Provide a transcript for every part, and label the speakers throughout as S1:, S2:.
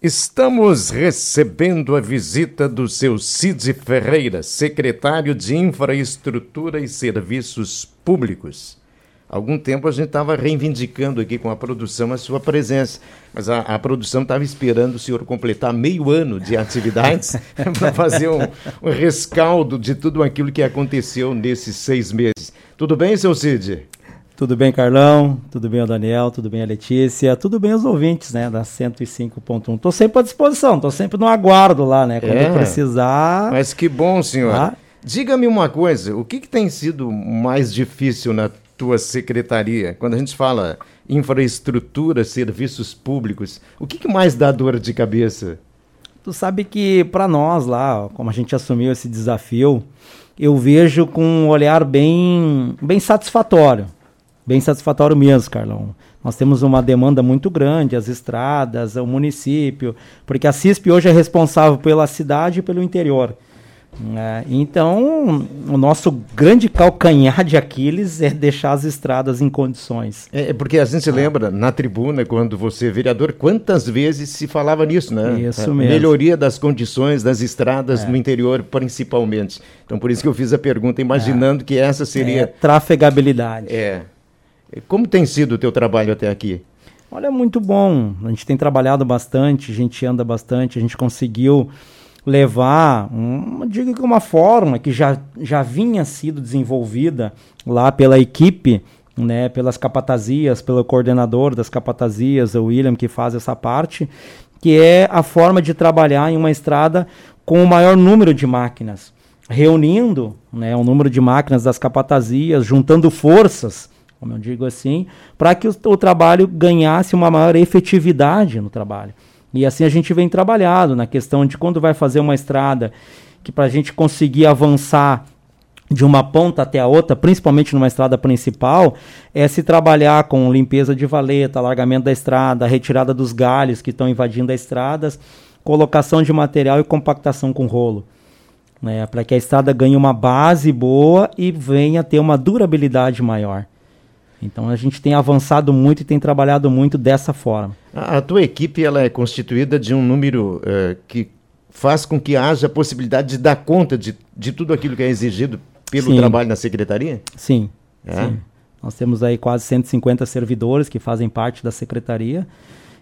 S1: Estamos recebendo a visita do seu Cid Ferreira, secretário de Infraestrutura e Serviços Públicos. Há algum tempo a gente estava reivindicando aqui com a produção a sua presença, mas a, a produção estava esperando o senhor completar meio ano de atividades para fazer um, um rescaldo de tudo aquilo que aconteceu nesses seis meses. Tudo bem, seu Cid?
S2: Tudo bem, Carlão? Tudo bem, o Daniel? Tudo bem, a Letícia? Tudo bem, os ouvintes, né, da 105.1. Estou sempre à disposição, estou sempre no aguardo lá, né, quando é, precisar.
S1: Mas que bom, senhor. Ah. Diga-me uma coisa, o que, que tem sido mais difícil na tua secretaria? Quando a gente fala infraestrutura, serviços públicos, o que, que mais dá dor de cabeça?
S2: Tu sabe que para nós lá, como a gente assumiu esse desafio, eu vejo com um olhar bem, bem satisfatório bem satisfatório mesmo, Carlão. Nós temos uma demanda muito grande, as estradas, o município, porque a CISP hoje é responsável pela cidade e pelo interior. É, então, o nosso grande calcanhar de Aquiles é deixar as estradas em condições.
S1: É, é porque a gente se lembra na tribuna, quando você é vereador, quantas vezes se falava nisso, né?
S2: Isso é, mesmo.
S1: Melhoria das condições das estradas é. no interior, principalmente. Então, por isso que eu fiz a pergunta, imaginando é. que essa seria. É,
S2: trafegabilidade.
S1: É. Como tem sido o teu trabalho até aqui?
S2: Olha, muito bom. A gente tem trabalhado bastante, a gente anda bastante, a gente conseguiu levar, uma, digo que uma forma que já, já vinha sido desenvolvida lá pela equipe, né, pelas capatazias, pelo coordenador das capatazias, o William, que faz essa parte, que é a forma de trabalhar em uma estrada com o maior número de máquinas, reunindo né, o número de máquinas das capatazias, juntando forças como eu digo assim, para que o, o, trabalho ganhasse uma maior efetividade no trabalho. E assim a gente vem trabalhando na questão de quando vai fazer uma estrada, que para a gente conseguir avançar de uma ponta até a outra, principalmente numa estrada principal, é se trabalhar com limpeza de valeta, alargamento da estrada, retirada dos galhos que estão invadindo as estradas, colocação de material e compactação com rolo. Né, para que a estrada ganhe uma base boa e venha ter uma durabilidade maior. Então a gente tem avançado muito e tem trabalhado muito dessa forma.
S1: A, a tua equipe ela é constituída de um número uh, que faz com que haja a possibilidade de dar conta de, de tudo aquilo que é exigido pelo sim. trabalho na secretaria?
S2: Sim, é? sim. Nós temos aí quase 150 servidores que fazem parte da secretaria.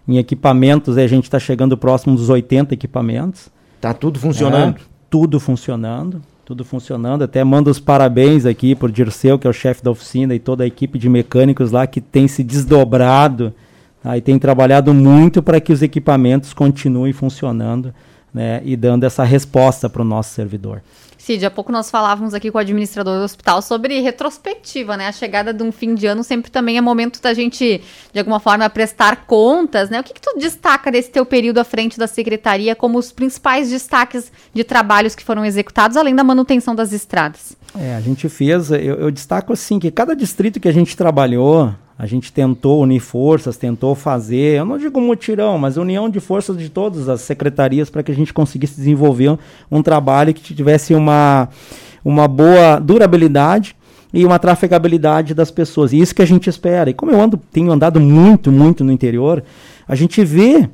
S2: Em equipamentos, a gente está chegando próximo dos 80 equipamentos.
S1: Está tudo funcionando? É,
S2: tudo funcionando tudo funcionando. Até mando os parabéns aqui por Dirceu, que é o chefe da oficina, e toda a equipe de mecânicos lá que tem se desdobrado tá? e tem trabalhado muito para que os equipamentos continuem funcionando né? e dando essa resposta para o nosso servidor.
S3: Cid, há pouco nós falávamos aqui com o administrador do hospital sobre retrospectiva, né? A chegada de um fim de ano sempre também é momento da gente, de alguma forma, prestar contas, né? O que, que tu destaca desse teu período à frente da secretaria como os principais destaques de trabalhos que foram executados, além da manutenção das estradas?
S2: É, a gente fez, eu, eu destaco assim, que cada distrito que a gente trabalhou, a gente tentou unir forças, tentou fazer, eu não digo mutirão, mas união de forças de todas as secretarias para que a gente conseguisse desenvolver um, um, trabalho que tivesse uma, uma boa durabilidade e uma trafegabilidade das pessoas. E isso que a gente espera. E como eu ando, tenho andado muito, muito no interior, a gente vê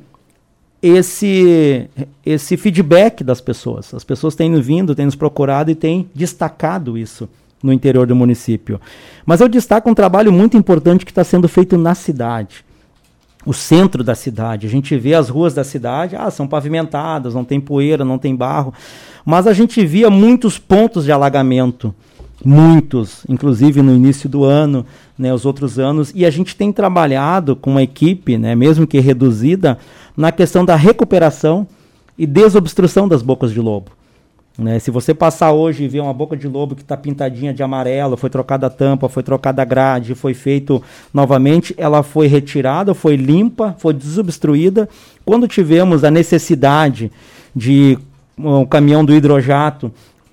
S2: esse, esse feedback das pessoas. As pessoas têm vindo, têm nos procurado e têm destacado isso no interior do município. Mas eu destaco um trabalho muito importante que está sendo feito na cidade. O centro da cidade. A gente vê as ruas da cidade, ah, são pavimentadas, não tem poeira, não tem barro. Mas a gente via muitos pontos de alagamento. Muitos, inclusive no início do ano, né, os outros anos. E a gente tem trabalhado com uma equipe, né, mesmo que reduzida, na questão da recuperação e desobstrução das bocas de lobo. Né? Se você passar hoje e ver uma boca de lobo que está pintadinha de amarelo, foi trocada a tampa, foi trocada a grade, foi feito novamente, ela foi retirada, foi limpa, foi desobstruída. Quando tivemos a necessidade de um caminhão do hidrojato,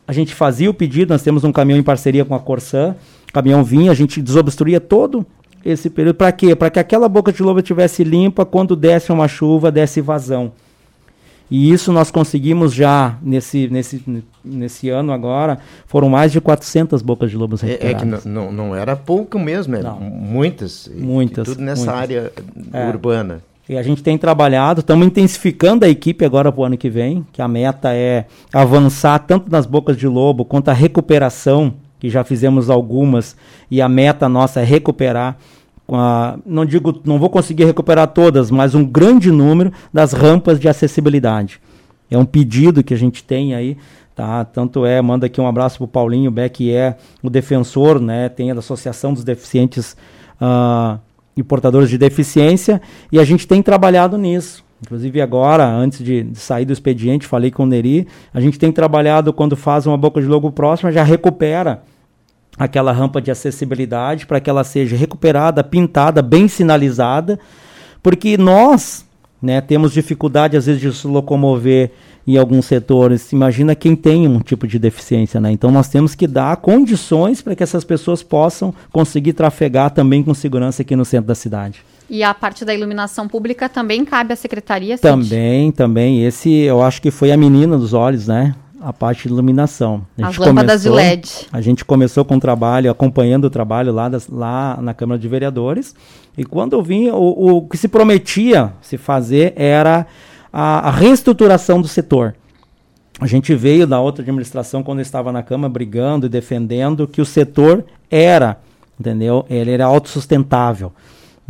S2: a gente fazia o pedido, nós temos um caminhão em parceria com a Corsan, o caminhão vinha, a gente desobstruía todo esse período. Para quê? Para que aquela boca de lobo estivesse limpa quando desse uma chuva, desse vazão. E isso nós conseguimos já nesse, nesse, nesse ano agora, foram mais de 400 bocas de lobos recuperadas.
S1: É, é que não, não era pouco mesmo, é muitas.
S2: Muitas.
S1: tudo nessa
S2: muitas.
S1: área é. urbana.
S2: E a gente tem trabalhado, estamos intensificando a equipe agora para o ano que vem, que a meta é avançar tanto nas bocas de lobo quanto a recuperação, que já fizemos algumas, e a meta nossa é recuperar não digo, não vou conseguir recuperar todas, mas um grande número das rampas de acessibilidade. É um pedido que a gente tem aí, tá? Tanto é, manda aqui um abraço para o Paulinho Beck, é o defensor, né? Tem a Associação dos Deficientes uh, e Portadores de Deficiência, e a gente tem trabalhado nisso. Inclusive agora, antes de, sair do expediente, falei com o Neri, a gente tem trabalhado quando faz uma boca de logo próxima, já recupera aquela rampa de acessibilidade para que ela seja recuperada, pintada, bem sinalizada, porque nós né, temos dificuldade às vezes de se locomover em alguns setores. Imagina quem tem um tipo de deficiência, né? Então nós temos que dar condições para que essas pessoas possam conseguir trafegar também com segurança aqui no centro da cidade.
S3: E a parte da iluminação pública também cabe à secretaria?
S2: Também, também. Esse eu acho que foi a menina dos olhos, né? a parte de iluminação.
S3: A As lâmpadas começou, de LED.
S2: A gente começou com o trabalho, acompanhando o trabalho lá, das, lá na Câmara de Vereadores. E quando eu vim, o, o que se prometia se fazer era a, a, reestruturação do setor. A gente veio da outra administração, quando eu estava na Câmara, brigando e defendendo que o setor era, entendeu? Ele era autossustentável.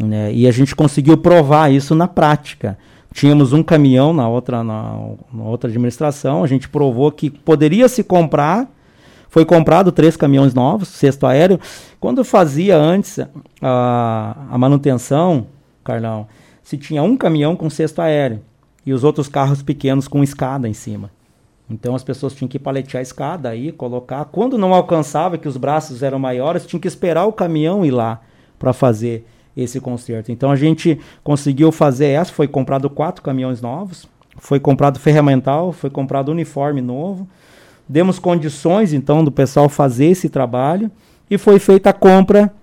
S2: Né? E a gente conseguiu provar isso na prática. Tínhamos um caminhão na outra, na, na outra administração, a gente provou que poderia se comprar, foi comprado três caminhões novos, cesto aéreo. Quando fazia antes a, a manutenção, Carlão, se tinha um caminhão com cesto aéreo e os outros carros pequenos com escada em cima. Então as pessoas tinham que paletear a escada aí, colocar. Quando não alcançava, que os braços eram maiores, tinha que esperar o caminhão ir lá para fazer esse conserto. Então a gente conseguiu fazer essa, foi comprado quatro caminhões novos, foi comprado ferramental, foi comprado uniforme novo, demos condições então do pessoal fazer esse trabalho e foi feita a compra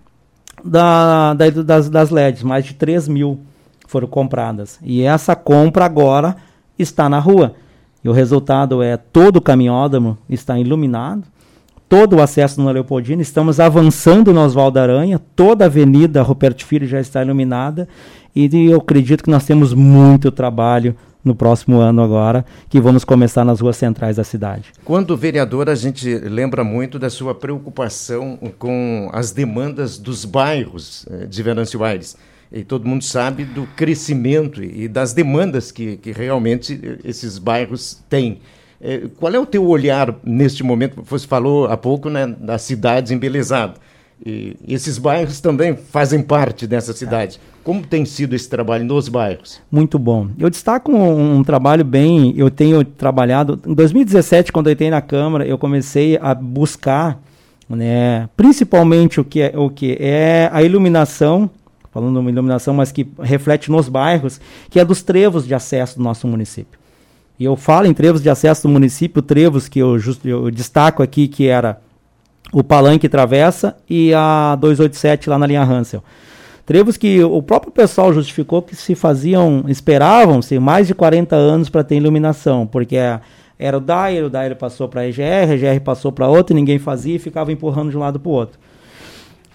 S2: da, da das, das LEDs, mais de 3 mil foram compradas. E essa compra agora está na rua. E o resultado é todo o caminhódromo está iluminado, todo o acesso na Leopoldina. Estamos avançando no Oswaldo Aranha, toda a avenida Roberto Filho já está iluminada e eu acredito que nós temos muito trabalho no próximo ano agora, que vamos começar nas ruas centrais da cidade.
S1: Quando vereador, a gente lembra muito da sua preocupação com as demandas dos bairros eh, de Venâncio Aires. E todo mundo sabe do crescimento e das demandas que, que realmente eh, esses bairros têm. É, qual é o teu olhar neste momento? Você falou há pouco né, das cidades embelezadas. E esses bairros também fazem parte dessa cidade. Como tem sido esse trabalho nos bairros?
S2: Muito bom. Eu destaco um, um, trabalho bem. Eu tenho trabalhado. Em 2017, quando eu entrei na Câmara, eu comecei a buscar, né, principalmente o que é, o que é a iluminação, falando uma iluminação, mas que reflete nos bairros, que é dos trevos de acesso do nosso município. E eu falo em trevos de acesso do município, trevos que eu, eu destaco aqui, que era o Palanque Travessa e a 287 lá na linha Hansel. Trevos que o próprio pessoal justificou que se faziam, esperavam-se mais de 40 anos para ter iluminação, porque era o Dair, o Dair passou para a EGR, a EGR passou para outra, ninguém fazia e ficava empurrando de um lado para o outro.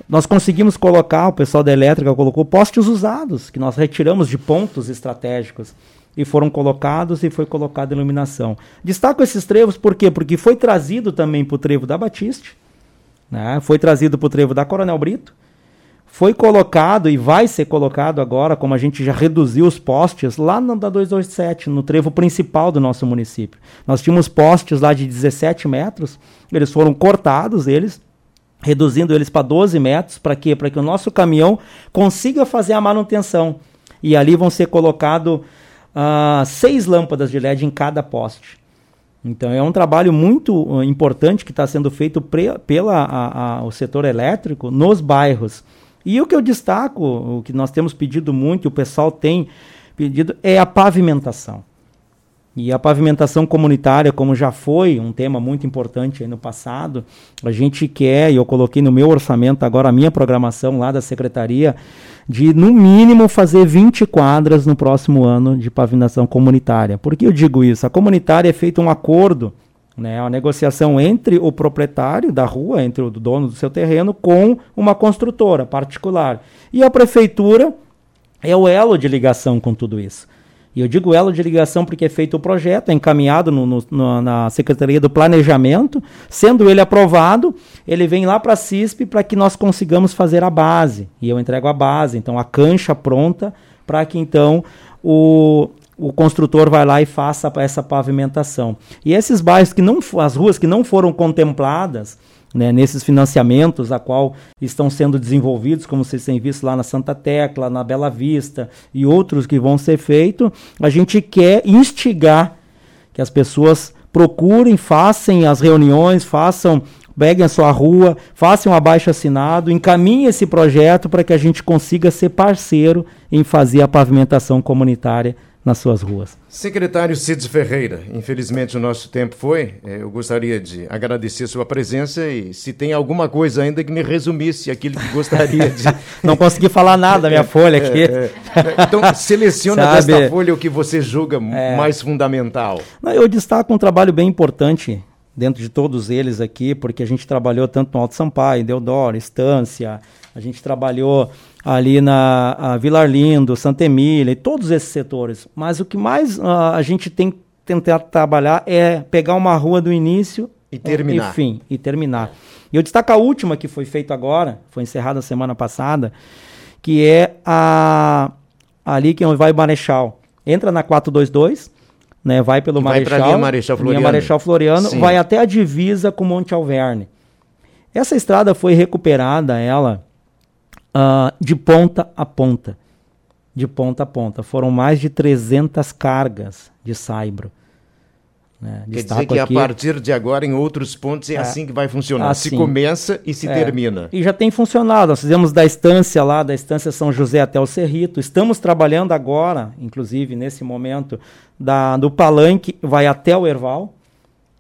S2: Nós conseguimos colocar, o pessoal da elétrica colocou postes usados, que nós retiramos de pontos estratégicos e foram colocados e foi colocada iluminação. Destaco esses trevos por quê? Porque foi trazido também para o trevo da Batiste, né? foi trazido para o trevo da Coronel Brito, foi colocado e vai ser colocado agora, como a gente já reduziu os postes, lá no da 227, no trevo principal do nosso município. Nós tínhamos postes lá de 17 metros, eles foram cortados, eles, reduzindo eles para 12 metros, para quê? Para que o nosso caminhão consiga fazer a manutenção. E ali vão ser colocados uh, seis lâmpadas de LED em cada poste. Então é um trabalho muito uh, importante que está sendo feito pela a, a, o setor elétrico nos bairros. E o que eu destaco, o que nós temos pedido muito, o pessoal tem pedido, é a pavimentação. E a pavimentação comunitária, como já foi um tema muito importante no passado, a gente quer, e eu coloquei no meu orçamento agora a minha programação lá da secretaria, de no mínimo fazer 20 quadras no próximo ano de pavimentação comunitária. Por que eu digo isso? A comunitária é feito um acordo, né, uma negociação entre o proprietário da rua, entre o dono do seu terreno, com uma construtora particular. E a prefeitura é o elo de ligação com tudo isso. E eu digo elo de ligação porque é feito o projeto, é encaminhado no, no, na Secretaria do Planejamento, sendo ele aprovado, ele vem lá para a CISP para que nós consigamos fazer a base. E eu entrego a base, então a cancha pronta para que então o, o construtor vai lá e faça essa pavimentação. E esses bairros que não, as ruas que não foram contempladas, né, nesses financiamentos a qual estão sendo desenvolvidos, como vocês têm visto lá na Santa Tecla, na Bela Vista e outros que vão ser feitos, a gente quer instigar que as pessoas procurem, façam as reuniões, façam, peguem a sua rua, façam um abaixo assinado, encaminhem esse projeto para que a gente consiga ser parceiro em fazer a pavimentação comunitária nas suas ruas.
S1: Secretário Cides Ferreira, infelizmente o nosso tempo foi. É, eu gostaria de agradecer sua presença e se tem alguma coisa ainda que me resumisse aquilo que gostaria de.
S2: Não consegui falar nada, minha é, folha aqui. É,
S1: é. Então, seleciona desta folha o que você julga é. mais fundamental.
S2: Eu destaco um trabalho bem importante dentro de todos eles aqui, porque a gente trabalhou tanto no Alto Sampaio, Deodoro, Estância, a gente trabalhou ali na Vila Arlindo, Santa Emília e todos esses setores. Mas o que mais uh, a gente tem que tentar trabalhar é pegar uma rua do início
S1: e terminar.
S2: E fim, e terminar. E eu destaco a última que foi feita agora, foi encerrada semana passada, que é a ali que vai Marechal. Entra na 422, né, vai pelo
S1: e
S2: Marechal,
S1: vai linha Marechal Floriano,
S2: linha Marechal Floriano vai até a divisa com Monte Alverne. Essa estrada foi recuperada, ela uh, de ponta a ponta. De ponta a ponta. Foram mais de 300 cargas de saibro.
S1: Né? Quer dizer que aqui, a partir de agora, em outros pontos, é, é assim que vai funcionar. Assim, se começa e se é, termina.
S2: E já tem funcionado. Nós fizemos da estância lá, da estância São José até o Cerrito. Estamos trabalhando agora, inclusive nesse momento, da, do palanque, vai até o Erval,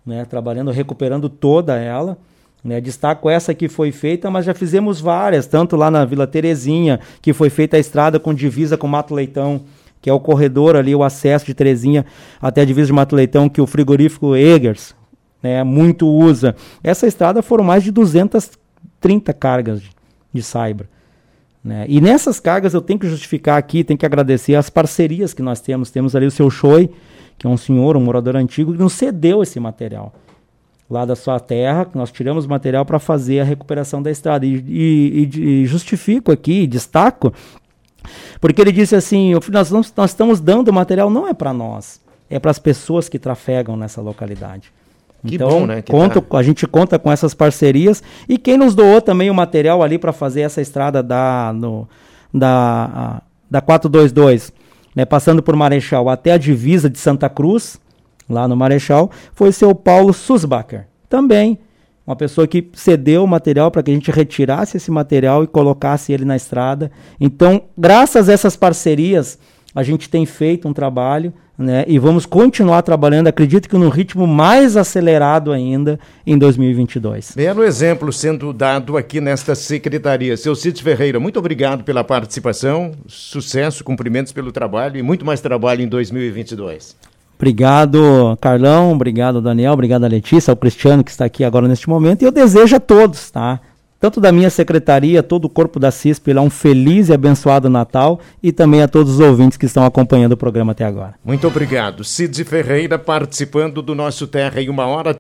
S2: né? trabalhando, recuperando toda ela. Né, destaco essa que foi feita, mas já fizemos várias, tanto lá na Vila Terezinha, que foi feita a estrada com divisa com Mato Leitão, que é o corredor ali, o acesso de Terezinha até a divisa de Mato Leitão, que o frigorífico Egers né, muito usa. Essa estrada foram mais de 230 cargas de, de Saibra. Né? E nessas cargas eu tenho que justificar aqui, tenho que agradecer as parcerias que nós temos. Temos ali o seu Choi, que é um senhor, um morador antigo, que nos cedeu esse material lá da sua terra, nós tiramos material para fazer a recuperação da estrada. E, e, e, justifico aqui, destaco, porque ele disse assim: nós, nós estamos dando material não é para nós, é para as pessoas que trafegam nessa localidade. Que então, bom, né? conto, tá... a gente conta com essas parcerias e quem nos doou também o material ali para fazer essa estrada da, no, da, da 422, né, passando por Marechal até a divisa de Santa Cruz, lá no Marechal, foi seu Paulo Susbacher. Também uma pessoa que cedeu o material para que a gente retirasse esse material e colocasse ele na estrada. Então, graças a essas parcerias, a gente tem feito um trabalho né, e vamos continuar trabalhando, acredito que num ritmo mais acelerado ainda em 2022.
S1: Belo exemplo sendo dado aqui nesta secretaria. Seu Cid Ferreira, muito obrigado pela participação, sucesso, cumprimentos pelo trabalho e muito mais trabalho em 2022.
S2: Obrigado, Carlão. Obrigado, Daniel. Obrigado, Letícia, ao Cristiano que está aqui agora neste momento. E eu desejo a todos, tá? Tanto da minha secretaria, todo o corpo da CISP, um feliz e abençoado Natal e também a todos os ouvintes que estão acompanhando o programa até agora.
S1: Muito obrigado. Cid Ferreira participando do nosso Terra em uma hora.